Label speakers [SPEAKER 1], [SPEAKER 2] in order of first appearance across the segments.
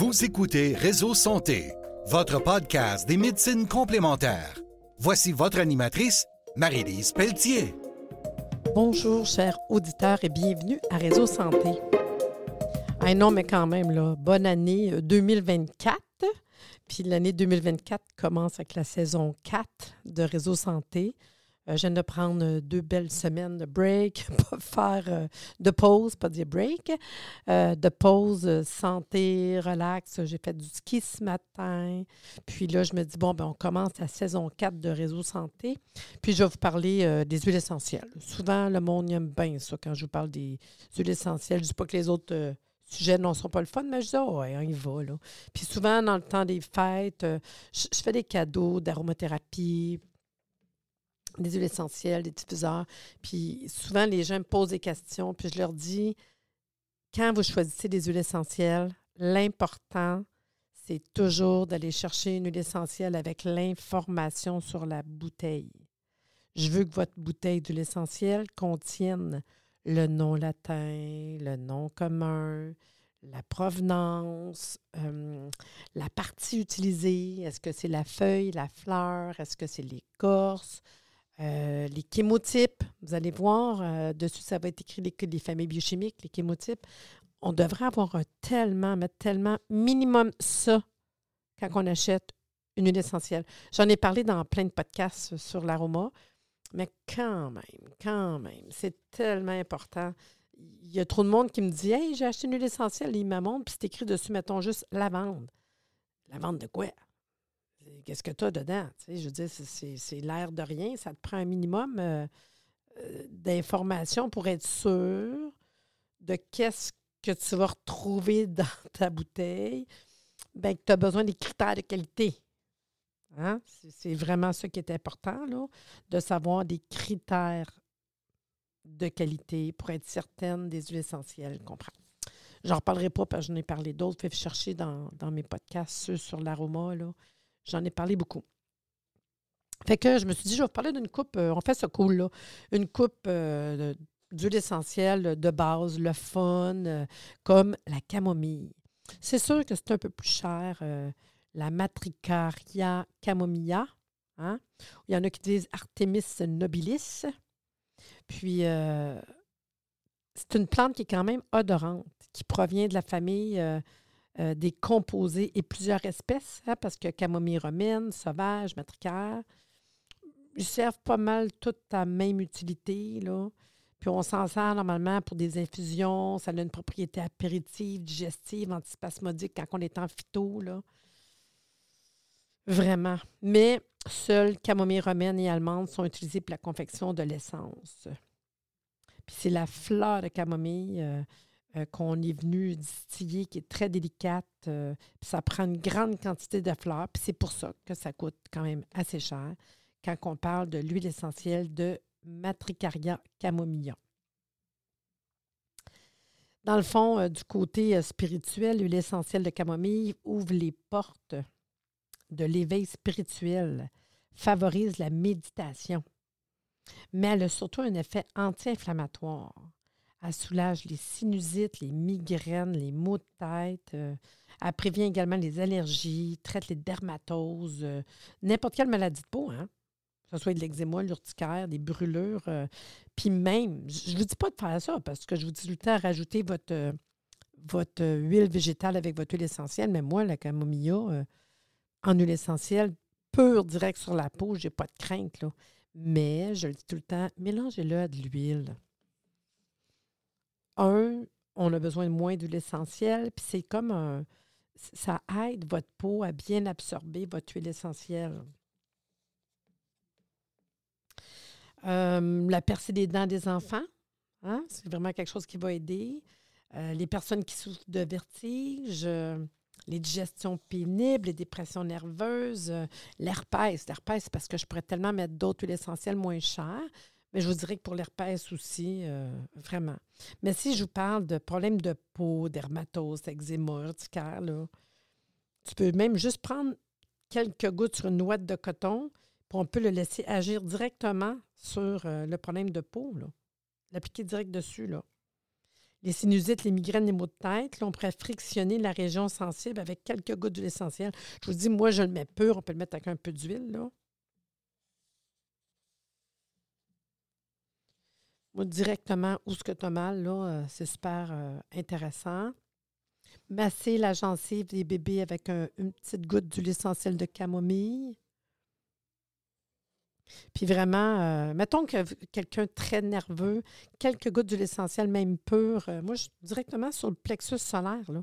[SPEAKER 1] Vous écoutez Réseau Santé, votre podcast des médecines complémentaires. Voici votre animatrice, Marie-Lise Pelletier.
[SPEAKER 2] Bonjour, chers auditeurs, et bienvenue à Réseau Santé. Ah non, mais quand même, là, bonne année 2024. Puis l'année 2024 commence avec la saison 4 de Réseau Santé. Euh, je viens de prendre euh, deux belles semaines de break, pas faire euh, de pause, pas dire break, de pause santé, relax. J'ai fait du ski ce matin. Puis là, je me dis, bon, ben, on commence la saison 4 de Réseau Santé. Puis je vais vous parler des huiles essentielles. Souvent, le monde aime bien ça quand je vous parle des huiles essentielles. Je ne dis pas que les autres sujets ne sont pas le fun, mais je dis, oh, ouais, on y va. Là. Puis souvent, dans le temps des fêtes, je, je fais des cadeaux d'aromathérapie, des huiles essentielles, des diffuseurs. Puis souvent, les gens me posent des questions, puis je leur dis, quand vous choisissez des huiles essentielles, l'important, c'est toujours d'aller chercher une huile essentielle avec l'information sur la bouteille. Je veux que votre bouteille d'huile essentielle contienne le nom latin, le nom commun, la provenance, euh, la partie utilisée. Est-ce que c'est la feuille, la fleur? Est-ce que c'est l'écorce? Euh, les chémotypes, vous allez voir, euh, dessus, ça va être écrit les, les, familles biochimiques, les chémotypes. On devrait avoir tellement, mais tellement, minimum ça quand on achète une huile essentielle. J'en ai parlé dans plein de podcasts sur l'aroma, mais quand même, quand même, c'est tellement important. Il y a trop de monde qui me dit Hey, j'ai acheté une huile essentielle, il me puis c'est écrit dessus, mettons juste lavande. Lavande de quoi? Qu'est-ce que tu as dedans? je veux dire, c'est l'air de rien. Ça te prend un minimum euh, euh, d'informations pour être sûr de qu'est-ce que tu vas retrouver dans ta bouteille. Bien, que tu as besoin des critères de qualité. Hein? C'est vraiment ce qui est important, là, de savoir des critères de qualité pour être certaine des huiles essentielles qu'on prend. J'en reparlerai pas parce que j'en ai parlé d'autres. Faites chercher dans, dans, mes podcasts ceux sur l'aroma. J'en ai parlé beaucoup. Fait que je me suis dit, je vais vous parler d'une coupe, euh, on fait ce cool, là. Une coupe euh, d'huile essentielle de base, le fun, euh, comme la camomille. C'est sûr que c'est un peu plus cher, la Matricaria camomilla. Hein? Il y en a qui disent Artemis nobilis. Puis, c'est une plante qui est quand même odorante, qui provient de la famille euh, des composés et plusieurs espèces, hein, parce que camomille romaine, sauvage, matricaire, ils servent pas mal toutes à même utilité. Là. Puis on s'en sert normalement pour des infusions. Ça a une propriété apéritive, digestive, antispasmodique quand on est en phyto. Vraiment. Mais seules camomille romaine et allemande sont utilisées pour la confection de l'essence. Puis c'est la fleur de camomille. Euh, euh, qu'on est venu distiller, qui est très délicate. Euh, ça prend une grande quantité de fleurs. Puis c'est pour ça que ça coûte quand même assez cher quand on parle de l'huile essentielle de Matricaria camomilla. Dans le fond, euh, du côté spirituel, l'huile essentielle de camomille ouvre les portes de l'éveil spirituel, favorise la méditation, mais elle a surtout un effet anti-inflammatoire. Elle soulage les sinusites, les migraines, les maux de tête. Euh, elle prévient également les allergies, traite les dermatoses, euh, n'importe quelle maladie de peau, hein? que ce soit de l'eczéma, l'urticaire, des brûlures. Euh, puis même, je ne vous dis pas de faire ça parce que je vous dis tout le temps rajouter votre, votre huile végétale avec votre huile essentielle. Mais moi, la camomilla en huile essentielle, pure, direct sur la peau, je n'ai pas de crainte. Là. Mais je le dis tout le temps, mélangez-le à de l'huile un, on a besoin de moins d'huile essentielle, puis c'est comme un. Ça aide votre peau à bien absorber votre huile essentielle. Euh, la percée des dents des enfants, hein, c'est vraiment quelque chose qui va aider. Euh, les personnes qui souffrent de vertige, euh, les digestions pénibles, les dépressions nerveuses, l'herpès. L'herpès, c'est parce que je pourrais tellement mettre d'autres huiles essentielles moins chères. Mais je vous dirais que pour l'herpès aussi, euh, vraiment. Mais si je vous parle de problèmes de peau, dermatose, eczéma, urticaire, tu peux même juste prendre quelques gouttes sur une noix de coton, puis on peut le laisser agir directement sur euh, le problème de peau, l'appliquer direct dessus. Là. les sinusites, les migraines, les maux de tête. Là, on pourrait frictionner la région sensible avec quelques gouttes d'huile essentielle. Je vous dis, moi, je le mets pur. On peut le mettre avec un peu d'huile. Directement où ce que tu as mal, euh, c'est super euh, intéressant. Masser la gencive des bébés avec une petite goutte d'huile essentielle de camomille. Puis vraiment, euh, mettons que quelqu'un très nerveux, quelques gouttes d'huile essentielle, même pure, moi, je, directement sur le plexus solaire. Là.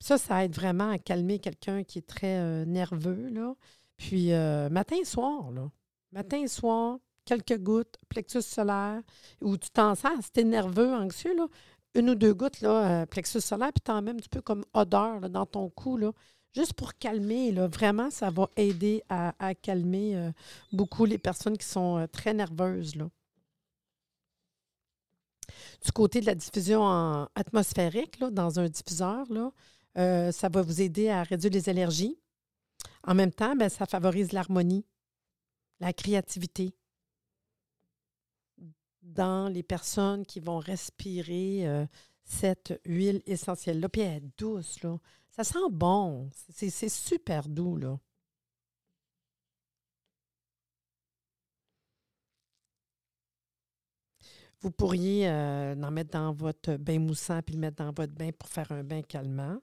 [SPEAKER 2] Ça, ça aide vraiment à calmer quelqu'un qui est très nerveux. Là. Puis matin et soir, là. Matin et soir, quelques gouttes, plexus solaire, ou tu t'en sens, si tu es nerveux, anxieux, là, une ou deux gouttes, là, plexus solaire, puis tu en mets un petit peu comme odeur dans ton cou. Là juste pour calmer. Là, vraiment, ça va aider à, calmer euh, beaucoup les personnes qui sont euh, très nerveuses. Là. Du côté de la diffusion atmosphérique, là, dans un diffuseur, là, euh, ça va vous aider à réduire les allergies. En même temps, bien, ça favorise l'harmonie, la créativité dans les personnes qui vont respirer cette huile essentielle-là. Puis elle est douce, là. Ça sent bon. C'est super doux, là. Vous pourriez euh, en mettre dans votre bain moussant puis le mettre dans votre bain pour faire un bain calmant.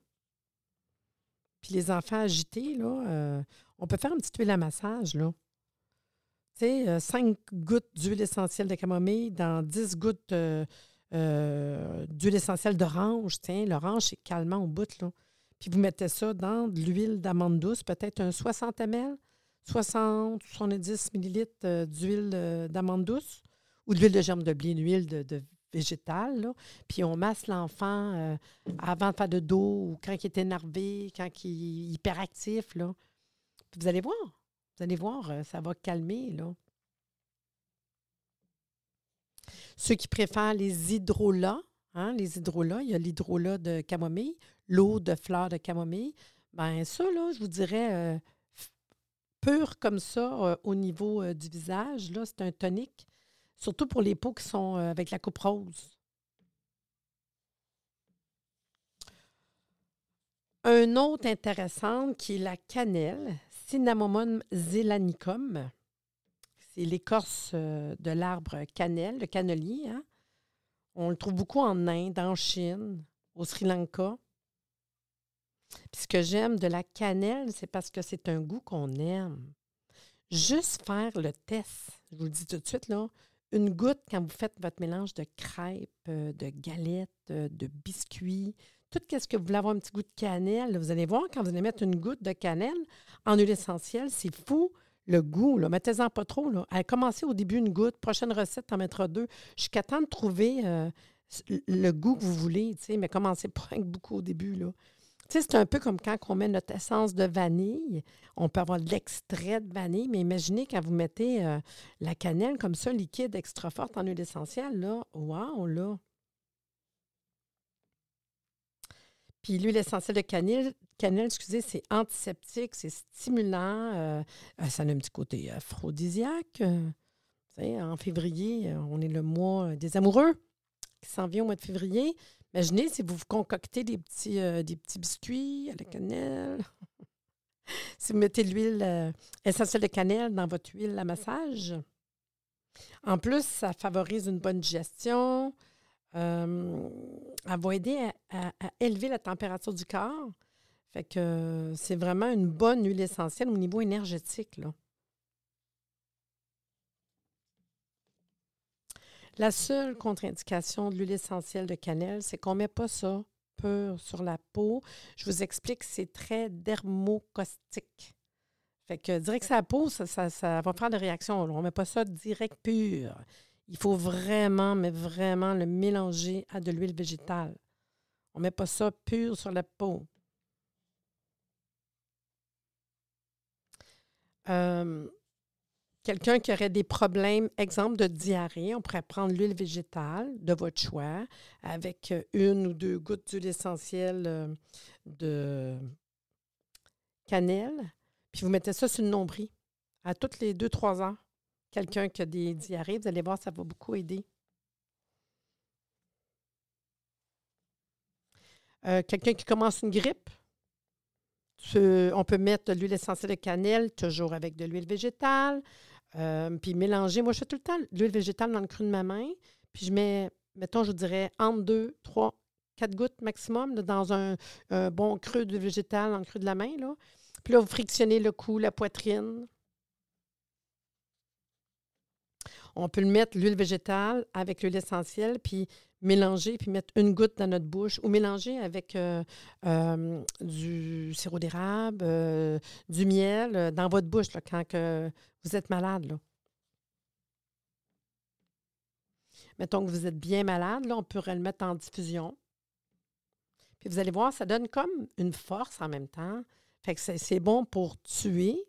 [SPEAKER 2] Puis les enfants agités, là, euh, on peut faire une petite huile à massage, là. Tu sais, 5 euh, gouttes d'huile essentielle de camomille dans 10 gouttes d'huile essentielle d'orange. Tiens, l'orange, c'est calmant au bout, là. Puis vous mettez ça dans de l'huile d'amande douce, peut-être un 60 ml, 60, 70 ml d'huile euh, d'amande douce ou d'huile de germe de blé, une huile de, végétale. Puis on masse l'enfant euh, avant de faire de dos ou quand il est énervé, quand il est hyperactif. Là. vous allez voir, vous allez voir, euh, ça va calmer. Là. Ceux qui préfèrent les hydrolats, hein, les hydrolats, il y a l'hydrolat de camomille, l'eau de fleurs de camomille, ben ça, là, je vous dirais, euh, pur comme ça euh, au niveau du visage, là, c'est un tonique, surtout pour les peaux qui sont avec la coupe rose. Un autre intéressant qui est la cannelle, Cinnamomum zelanicum. C'est l'écorce de l'arbre cannelle, le cannelier. Hein. On le trouve beaucoup en Inde, en Chine, au Sri Lanka. Puis ce que j'aime de la cannelle, c'est parce que c'est un goût qu'on aime. Juste faire le test, je vous le dis tout de suite, là, une goutte quand vous faites votre mélange de crêpes, euh, de galettes, euh, de biscuits, tout ce que vous voulez avoir un petit goût de cannelle, vous allez voir quand vous allez mettre une goutte de cannelle en huile essentielle, c'est fou le goût. Mettez-en pas trop. Là. Commencez au début une goutte, prochaine recette, en mettra deux, jusqu'à temps de trouver euh, le goût que vous voulez, mais commencez pas avec beaucoup au début. Là c'est un peu comme quand on met notre essence de vanille. On peut avoir de l'extrait de vanille, mais imaginez quand vous mettez euh, la cannelle comme ça, liquide, extra forte en huile essentielle, là, wow, là. Puis l'huile essentielle de cannelle, cannelle excusez, c'est antiseptique, c'est stimulant, euh, euh, ça a un petit côté aphrodisiaque. en février, on est le mois des amoureux qui s'en vient au mois de février. Imaginez si vous concoctez des petits, euh, des petits biscuits à la cannelle. si vous mettez l'huile euh, essentielle de cannelle dans votre huile à massage. En plus, ça favorise une bonne digestion. Euh, elle va aider à, élever la température du corps. Fait que c'est vraiment une bonne huile essentielle au niveau énergétique. La seule contre-indication de l'huile essentielle de cannelle, c'est qu'on ne met pas ça pur sur la peau. Je vous explique, c'est très dermocaustique. Fait que direct la peau, ça, va faire des réactions. On ne met pas ça direct pur. Il faut vraiment, mais vraiment le mélanger à de l'huile végétale. On ne met pas ça pur sur la peau. Euh, Quelqu'un qui aurait des problèmes, exemple de diarrhée, on pourrait prendre l'huile végétale de votre choix avec une ou deux gouttes d'huile essentielle euh, de cannelle, puis vous mettez ça sur le nombril à toutes les deux, trois heures. Quelqu'un qui a des diarrhées, vous allez voir, ça va beaucoup aider. Euh, quelqu'un qui commence une grippe, on peut mettre de l'huile essentielle de cannelle, toujours avec de l'huile végétale, euh, puis mélanger. Moi, je fais tout le temps l'huile végétale dans le creux de ma main, puis je mets, mettons, je dirais, entre deux, trois, quatre gouttes maximum dans un, bon creux de végétal, dans le creux de la main. Là. Puis là, vous frictionnez le cou, la poitrine. On peut le mettre, l'huile végétale, avec l'huile essentielle, puis mélanger, puis mettre une goutte dans notre bouche, ou mélanger avec euh, euh, du sirop d'érable, euh, du miel dans votre bouche quand que vous êtes malade. Là. Mettons que vous êtes bien malade, là, on pourrait le mettre en diffusion. Puis vous allez voir, ça donne comme une force en même temps. Fait que c'est bon pour tuer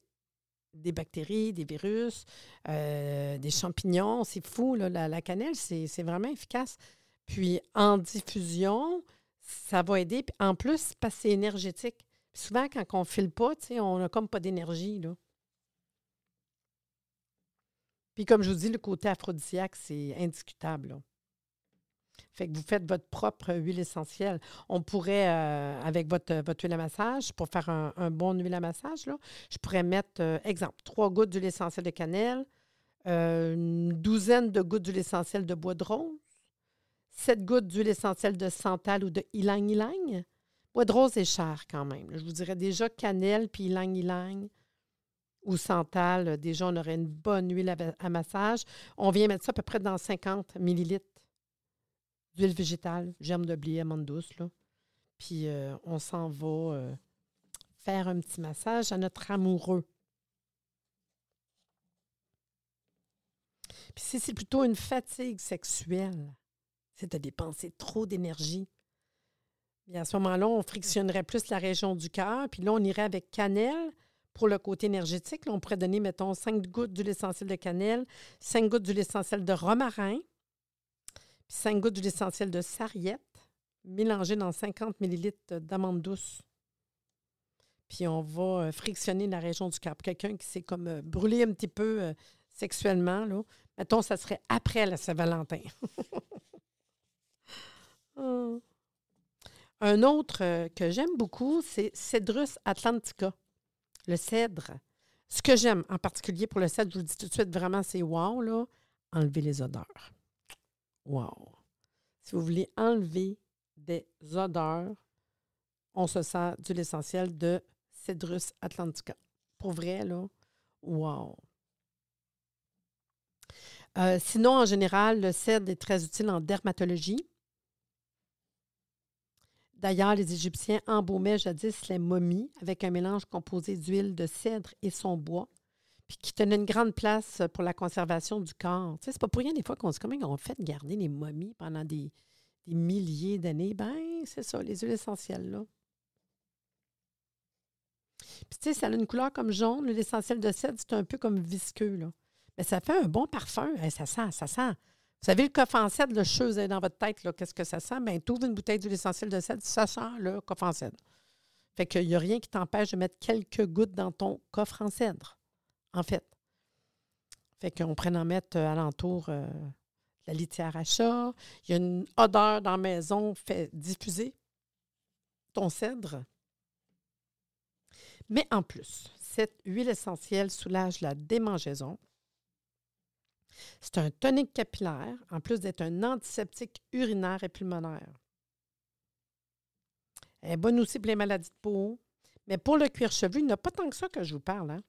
[SPEAKER 2] des bactéries, des virus, des champignons. C'est fou, là, la, cannelle, c'est vraiment efficace. Puis en diffusion, ça va aider. Puis en plus, parce c'est énergétique. souvent, quand on ne file pas, on n'a comme pas d'énergie. Puis comme je vous dis, le côté aphrodisiaque, c'est indiscutable. Fait que vous faites votre propre huile essentielle. On pourrait, euh, avec votre, votre, huile à massage, pour faire un, bon huile à massage, là, je pourrais mettre, euh, exemple, trois gouttes d'huile essentielle de cannelle, euh, une douzaine de gouttes d'huile essentielle de bois de rose, 7 gouttes d'huile essentielle de santal ou de ylang-ylang. Bois de rose est cher quand même. Je vous dirais déjà cannelle puis ylang-ylang ou santal. Déjà, on aurait une bonne huile à, massage. On vient mettre ça à peu près dans 50 millilitres d'huile végétale, germe de blé, amande douce. Là. Puis euh, on s'en va euh, faire un petit massage à notre amoureux. Puis si c'est plutôt une fatigue sexuelle, c'est de dépenser trop d'énergie. à ce moment-là, on frictionnerait plus la région du cœur, puis là, on irait avec cannelle pour le côté énergétique. Là, on pourrait donner, mettons, 5 gouttes d'huile essentielle de cannelle, 5 gouttes d'huile essentielle de romarin, puis 5 gouttes d'huile essentielle de sarriette, mélangées dans 50 ml d'amande douce. Puis on va euh, frictionner la région du cœur. Quelqu'un qui s'est comme euh, brûlé un petit peu euh, sexuellement, là, mettons, ça serait après la Saint-Valentin. Ah. Un autre que j'aime beaucoup, c'est Cedrus atlantica, le cèdre. Ce que j'aime en particulier pour le cèdre, je vous dis tout de suite, vraiment, c'est wow, là, enlever les odeurs. Wow. Si vous voulez enlever des odeurs, on se sert de l'essentiel de Cedrus atlantica. Pour vrai, là, wow. Euh, sinon, en général, le cèdre est très utile en dermatologie. D'ailleurs, les Égyptiens embaumaient jadis les momies avec un mélange composé d'huile de cèdre et son bois, puis qui tenait une grande place pour la conservation du corps. Tu sais, c'est pas pour rien des fois qu'on se comment on fait garder les momies pendant des, milliers d'années? Ben, c'est ça, les huiles essentielles, là. Puis, tu sais, ça a une couleur comme jaune. L'huile essentielle de cèdre, c'est un peu comme visqueux, là. Mais ça fait un bon parfum. ça sent, ça sent. Vous savez, le coffre en cèdre, le chose dans votre tête, qu'est-ce que ça sent? Bien, tu ouvres une bouteille d'huile essentielle de cèdre, ça sent le coffre en cèdre. Fait qu'il n'y a rien qui t'empêche de mettre quelques gouttes dans ton coffre en cèdre, en fait. Fait qu'on pourrait en mettre euh, alentour euh, la litière à chat. Il y a une odeur dans la maison, fait diffuser ton cèdre. Mais en plus, cette huile essentielle soulage la démangeaison, c'est un tonique capillaire, en plus d'être un antiseptique urinaire et pulmonaire. Elle est bonne aussi pour les maladies de peau. Mais pour le cuir chevelu, il n'y a pas tant que ça que je vous parle. Hein?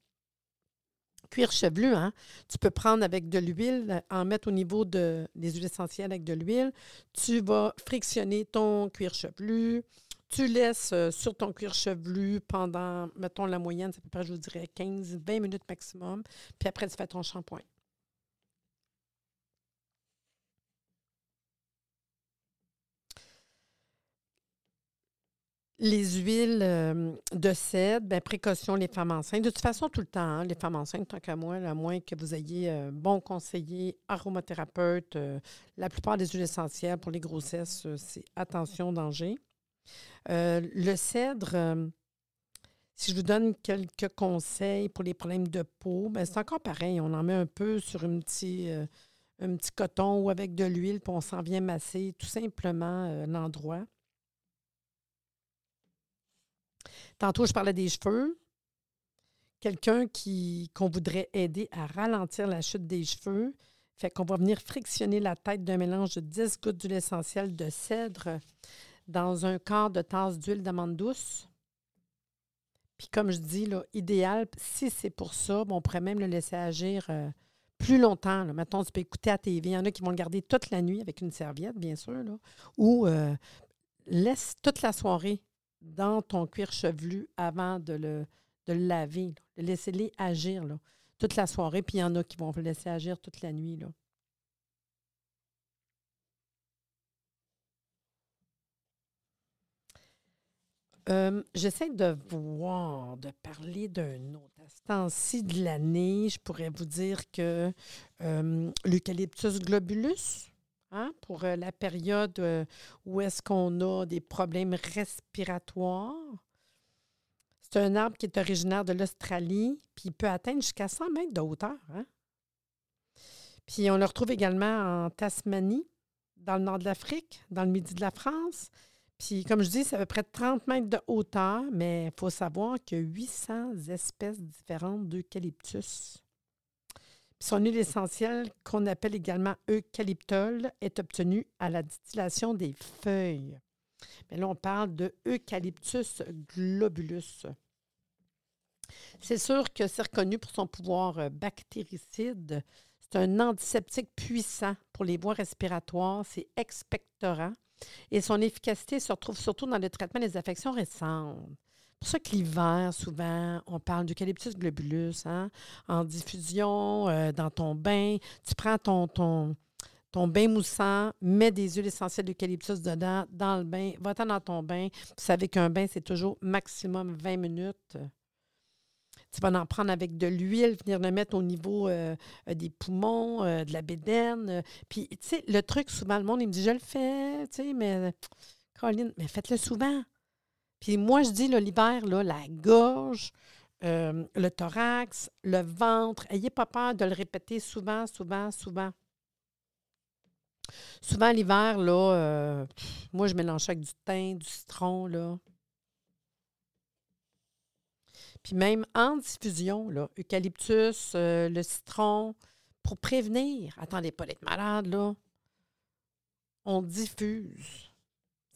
[SPEAKER 2] Cuir chevelu, hein? tu peux prendre avec de l'huile, en mettre au niveau de, des huiles essentielles avec de l'huile. Tu vas frictionner ton cuir chevelu. Tu laisses euh, sur ton cuir chevelu pendant, mettons la moyenne, c'est à peu près, je vous dirais, 15-20 minutes maximum. Puis après, tu fais ton shampoing. Les huiles euh, de cèdre, bien, précaution les femmes enceintes. De toute façon, tout le temps, hein, les femmes enceintes, tant qu'à moi, à moins que vous ayez un euh, bon conseiller, aromathérapeute, euh, la plupart des huiles essentielles pour les grossesses, c'est attention, danger. le cèdre, si je vous donne quelques conseils pour les problèmes de peau, ben, c'est encore pareil. On en met un peu sur un petit coton ou avec de l'huile, puis on s'en vient masser tout simplement l'endroit. Tantôt, je parlais des cheveux. Quelqu'un qui, qu'on voudrait aider à ralentir la chute des cheveux. Fait qu'on va venir frictionner la tête d'un mélange de 10 gouttes d'huile essentielle de cèdre dans un quart de tasse d'huile d'amande douce. Puis comme je dis, là, idéal, si c'est pour ça, on pourrait même le laisser agir euh, plus longtemps. Là. Mettons, tu peux écouter à TV. Il y en a qui vont le garder toute la nuit avec une serviette, bien sûr. Ou euh, laisse toute la soirée dans ton cuir chevelu avant de le, de laver. Laissez-les agir toute la soirée. Puis il y en a qui vont laisser agir toute la nuit. Là. J'essaie de voir, de parler d'un autre. À ce temps-ci de l'année, je pourrais vous dire que l'eucalyptus globulus, hein, pour euh, la période où est-ce qu'on a des problèmes respiratoires, c'est un arbre qui est originaire de l'Australie, puis il peut atteindre jusqu'à 100 mètres de hauteur. Hein. Puis on le retrouve également en Tasmanie, dans le nord de l'Afrique, dans le midi de la France. Puis, comme je dis, c'est à peu près 30 mètres de hauteur, mais il faut savoir qu'il y a 800 espèces différentes d'eucalyptus. Son huile essentielle, qu'on appelle également eucalyptol, est obtenue à la distillation des feuilles. Mais là, on parle de Eucalyptus globulus. C'est sûr que c'est reconnu pour son pouvoir euh, bactéricide. C'est un antiseptique puissant pour les voies respiratoires. C'est expectorant. Et son efficacité se retrouve surtout dans le traitement des affections récentes. C'est pour ça que l'hiver, souvent, on parle d'eucalyptus globulus hein, en diffusion euh, dans ton bain. Tu prends ton, ton, ton bain moussant, mets des huiles essentielles d'eucalyptus dedans, dans le bain, va-t'en dans ton bain. Vous savez qu'un bain, c'est toujours maximum 20 minutes. Tu vas en prendre avec de l'huile, venir le mettre au niveau euh, euh, des poumons, de la bédaine. Puis, tu sais, le truc, souvent, le monde, il me dit, je le fais, tu sais, mais, Caroline, mais faites-le souvent. Puis moi, je dis, l'hiver, la gorge, le thorax, le ventre, ayez pas peur de le répéter souvent, souvent, souvent. Souvent, l'hiver, là, moi, je mélange avec du thym, du citron, là. Puis même en diffusion, là, eucalyptus, euh, le citron, pour prévenir, attendez pas d'être malade, là, on diffuse.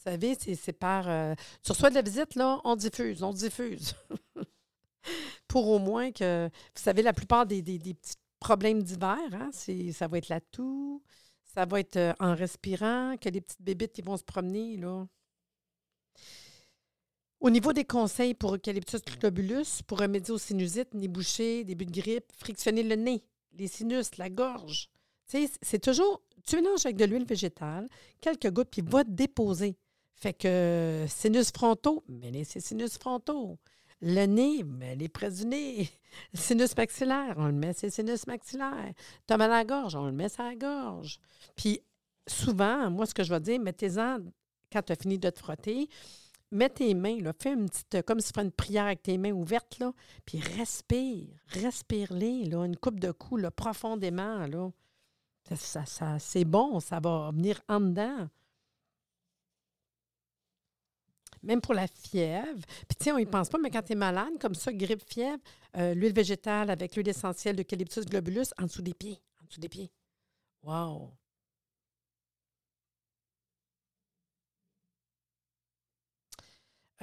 [SPEAKER 2] Vous savez, c'est par. Euh, tu reçois de la visite, là, on diffuse, on diffuse. pour au moins que. Vous savez, la plupart des, petits problèmes d'hiver, hein, ça va être la toux, ça va être euh, en respirant, que les petites bébites qui vont se promener, là. Au niveau des conseils pour Eucalyptus globulus, pour remédier aux sinusites, nez bouché, début de grippe, frictionner le nez, les sinus, la gorge. C'est toujours, tu mélanges avec de l'huile végétale, quelques gouttes, puis va te déposer. Fait que sinus frontaux, mets ces sinus frontaux. Le nez, mets-les près du nez. Sinus maxillaire, on le met ses sinus maxillaires. T'as mal à la gorge, on le met à la gorge. Puis souvent, moi, ce que je vais dire, mettez-en quand tu as fini de te frotter mets tes mains, là, fais une petite, comme si tu ferais une prière avec tes mains ouvertes, puis respire, respire-les, une coupe de coups, profondément, là. Ça, ça, c'est bon, ça va venir en dedans. Même pour la fièvre. Puis, tu sais, on y pense pas, mais quand tu es malade, comme ça, grippe, fièvre, euh, l'huile végétale avec l'huile essentielle d'eucalyptus globulus en dessous des pieds. En dessous des pieds. Wow!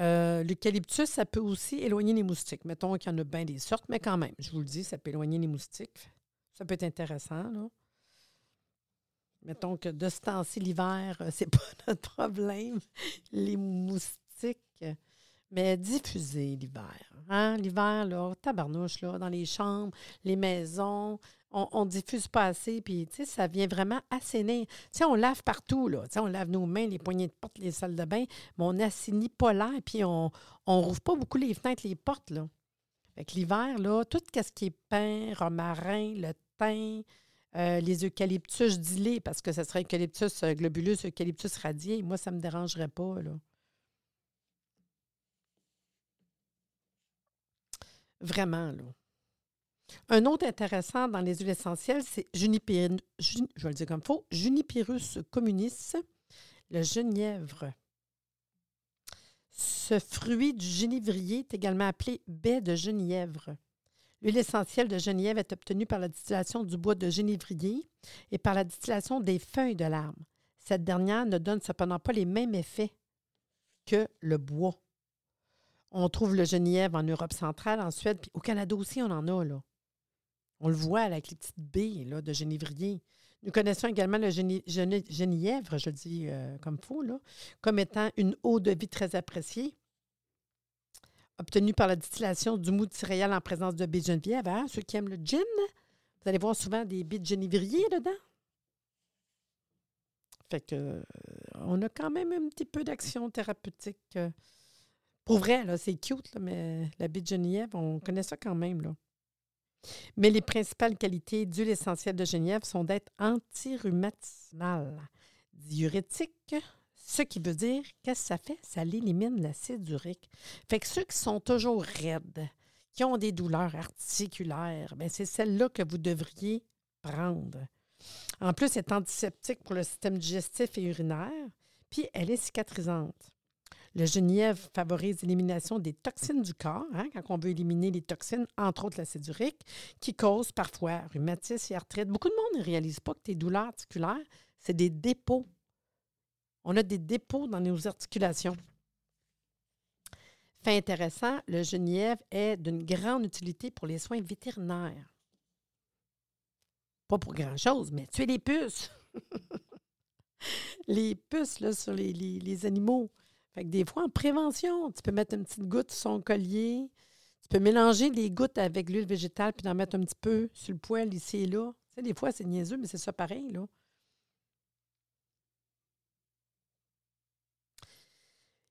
[SPEAKER 2] Euh, l'eucalyptus, ça peut aussi éloigner les moustiques. Mettons qu'il y en a bien des sortes, mais quand même, je vous le dis, ça peut éloigner les moustiques. Ça peut être intéressant, là. Mettons que de ce temps-ci, l'hiver, euh, c'est pas notre problème, les moustiques. Mais diffuser l'hiver. Hein? L'hiver, là, tabarnouche, là, dans les chambres, les maisons, on, ne diffuse pas assez, puis ça vient vraiment assainir. sais, on lave partout, là. on lave nos mains, les poignées de porte, les salles de bain, mais on n'assainit pas l'air, puis on ne rouvre pas beaucoup les fenêtres, les portes. Là. Fait l'hiver, là, tout ce qui est pain, romarin, le thym, euh, les eucalyptus, les parce que ce serait eucalyptus euh, globulus, eucalyptus radié. Moi, ça ne me dérangerait pas. Vraiment, là. Un autre intéressant dans les huiles essentielles, c'est Junipyrus communis, le genièvre. Ce fruit du génévrier est également appelé baie de genièvre. L'huile essentielle de genièvre est obtenue par la distillation du bois de génévrier et par la distillation des feuilles de l'arbre. Cette dernière ne donne cependant pas les mêmes effets que le bois. On trouve le genièvre en Europe centrale, en Suède, puis au Canada aussi, on en a. On le voit avec les petites baies là, de génévrier. Nous connaissons également le genièvre, je le dis euh, comme faux, comme étant une eau de vie très appréciée, obtenue par la distillation du mou de céréales en présence de baies de geneviève. Hein? Ceux qui aiment le gin, vous allez voir souvent des baies de génévrier dedans. Fait que, euh, on a quand même un petit peu d'action thérapeutique. Euh, pour vrai, c'est cute, mais la baie de on connaît ça quand même. Mais les principales qualités d'huile essentielle de Genièvre sont d'être anti-rhumatismale, diurétique, ce qui veut dire, qu'est-ce que ça fait? Ça élimine l'acide urique. Fait que ceux qui sont toujours raides, qui ont des douleurs articulaires, ben, c'est celle-là que vous devriez prendre. En plus, elle est antiseptique pour le système digestif et urinaire, puis elle est cicatrisante. Le genièvre favorise l'élimination des toxines du corps, hein, quand on veut éliminer les toxines, entre autres l'acide urique, qui causent parfois rhumatisme et arthrite. Beaucoup de monde ne réalise pas que tes douleurs articulaires, c'est des dépôts. On a des dépôts dans nos articulations. Fait intéressant, le genièvre est d'une grande utilité pour les soins vétérinaires. Pas pour grand-chose, mais tuer les puces. les puces là, sur les, animaux. Fait que des fois, en prévention, tu peux mettre une petite goutte sur son collier. Tu peux mélanger les gouttes avec l'huile végétale puis en mettre un petit peu sur le poêle ici et là. Tu sais, des fois, c'est niaiseux, mais c'est ça pareil, là.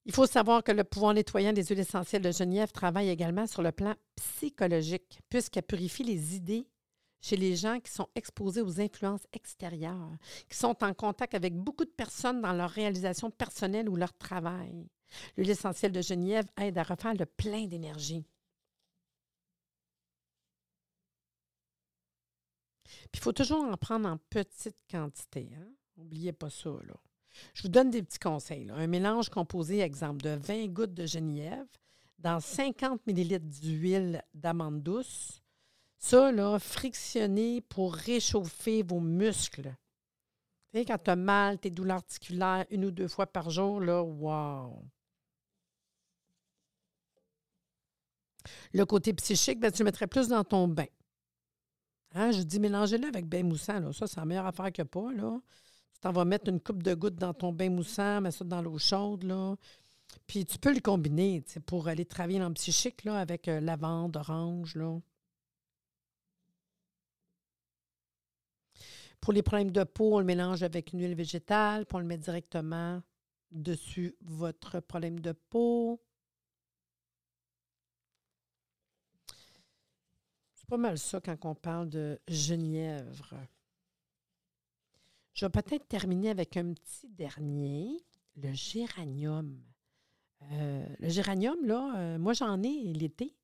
[SPEAKER 2] Il faut savoir que le pouvoir nettoyant des huiles essentielles de Genève travaille également sur le plan psychologique, puisqu'elle purifie les idées chez les gens qui sont exposés aux influences extérieures, qui sont en contact avec beaucoup de personnes dans leur réalisation personnelle ou leur travail. L'huile essentielle de Genièvre aide à refaire le plein d'énergie. Puis il faut toujours en prendre en petite quantité. Hein? N'oubliez pas ça. Je vous donne des petits conseils. Un mélange composé, exemple, de 20 gouttes de genièvre dans 50 ml d'huile d'amande douce, ça, frictionner pour réchauffer vos muscles. Tu quand tu as mal, tes douleurs articulaires une ou deux fois par jour, là, wow! Le côté psychique, ben, tu le mettrais plus dans ton bain. Hein, je dis mélangez-le avec bain moussant. Là. Ça, c'est la meilleure affaire que pas. Là. Tu t'en vas mettre une coupe de gouttes dans ton bain moussant, mets ça dans l'eau chaude. Là. Puis tu peux le combiner pour aller travailler le psychique là, avec euh, lavande, orange. Pour les problèmes de peau, on le mélange avec une huile végétale, puis on le met directement dessus votre problème de peau. C'est pas mal ça quand on parle de genièvre. Je vais peut-être terminer avec un petit dernier, le géranium. Euh, le géranium, là, euh, moi j'en ai l'été.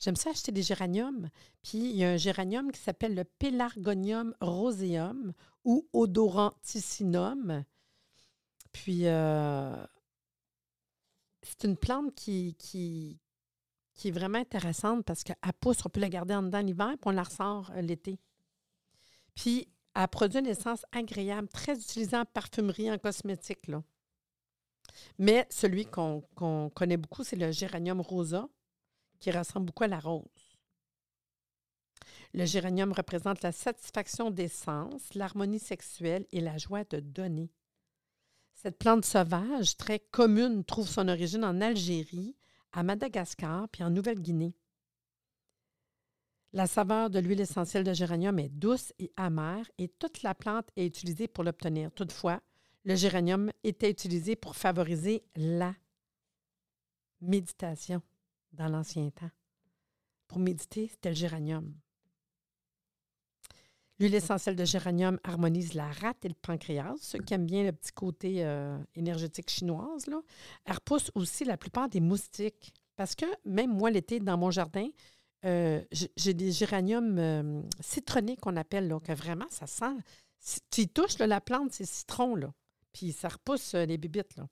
[SPEAKER 2] J'aime ça acheter des géraniums. Puis il y a un géranium qui s'appelle le Pelargonium roseum ou odoranticinum. Puis euh, c'est une plante qui, qui, qui, est vraiment intéressante parce qu'elle pousse, on peut la garder en dedans l'hiver, puis on la ressort euh, l'été. Puis elle produit une essence agréable, très utilisée en parfumerie, en cosmétique. Là. Mais celui qu'on connaît beaucoup, c'est le géranium rosa qui ressemble beaucoup à la rose. Le géranium représente la satisfaction des sens, l'harmonie sexuelle et la joie de donner. Cette plante sauvage, très commune, trouve son origine en Algérie, à Madagascar puis en Nouvelle-Guinée. La saveur de l'huile essentielle de géranium est douce et amère et toute la plante est utilisée pour l'obtenir. Toutefois, le géranium était utilisé pour favoriser la méditation dans l'ancien temps. Pour méditer, c'était le géranium. L'huile essentielle de géranium harmonise la rate et le pancréas. Ceux qui aiment bien le petit côté euh, énergétique chinoise, là, elle repousse aussi la plupart des moustiques. Parce que même moi, l'été, dans mon jardin, euh, j'ai des géraniums euh, citronnés qu'on appelle, là, que vraiment, ça sent. tu y touches, la plante, c'est citron, là. Puis ça repousse les bibites, là.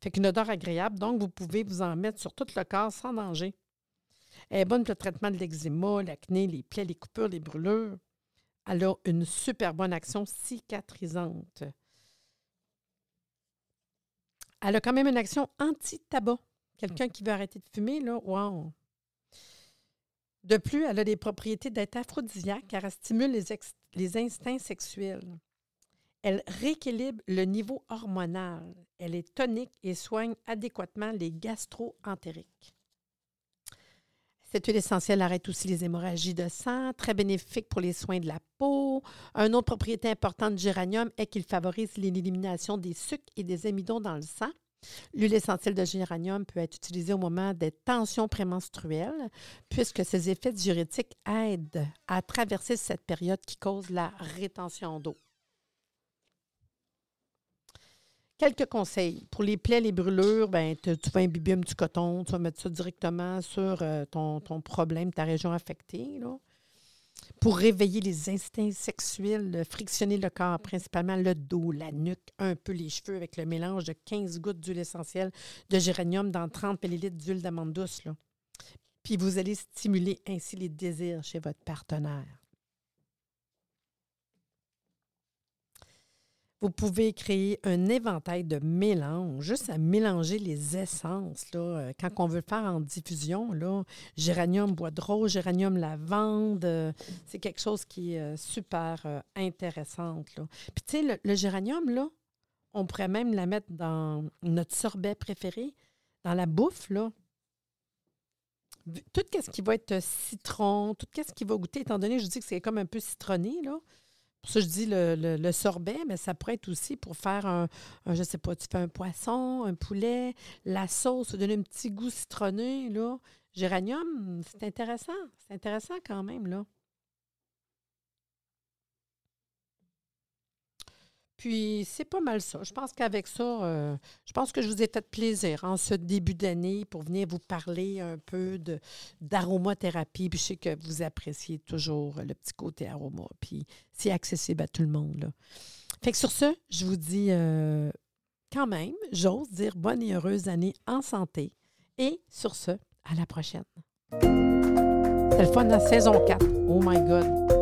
[SPEAKER 2] Fait qu'une odeur agréable, donc vous pouvez vous en mettre sur tout le corps sans danger. Elle est bonne pour le traitement de l'eczéma, l'acné, les plaies, les coupures, les brûlures. Elle a une super bonne action cicatrisante. Elle a quand même une action anti-tabac. Quelqu'un qui veut arrêter de fumer, là, wow! De plus, elle a des propriétés d'être aphrodisiaque car elle stimule les, les instincts sexuels. Elle rééquilibre le niveau hormonal. Elle est tonique et soigne adéquatement les gastro-entériques. Cette huile essentielle arrête aussi les hémorragies de sang, très bénéfique pour les soins de la peau. Une autre propriété importante du géranium est qu'il favorise l'élimination des sucres et des amidons dans le sang. L'huile essentielle de géranium peut être utilisée au moment des tensions prémenstruelles, puisque ses effets diurétiques aident à traverser cette période qui cause la rétention d'eau. Quelques conseils. Pour les plaies, les brûlures, ben, tu vas imbiber petit coton, tu vas mettre ça directement sur euh, ton, problème, ta région affectée. Pour réveiller les instincts sexuels, frictionner le corps, principalement le dos, la nuque, un peu les cheveux avec le mélange de 15 gouttes d'huile essentielle de géranium dans 30 ml d'huile d'amande douce. Puis vous allez stimuler ainsi les désirs chez votre partenaire. Vous pouvez créer un éventail de mélange, juste à mélanger les essences. Là, euh, quand on veut le faire en diffusion, là, géranium bois de rose, géranium lavande, euh, c'est quelque chose qui est euh, super intéressant. Là. Puis tu sais, le, géranium, là, on pourrait même la mettre dans notre sorbet préféré, dans la bouffe, là. Tout ce qui va être citron, tout ce qui va goûter, étant donné, je dis que c'est comme un peu citronné, là, pour ça, je dis le, sorbet, mais ça pourrait être aussi pour faire un, je sais pas, tu fais un poisson, un poulet, la sauce, donner un petit goût citronné. Géranium, c'est intéressant. C'est intéressant quand même, là. Puis c'est pas mal ça. Je pense qu'avec ça, euh, je pense que je vous ai fait plaisir en ce début d'année pour venir vous parler un peu d'aromathérapie. Puis je sais que vous appréciez toujours le petit côté aroma. Puis c'est accessible à tout le monde. Fait que sur ce, je vous dis euh, quand même, j'ose dire bonne et heureuse année en santé. Et sur ce, à la prochaine. C'est le fun la saison 4. Oh my God.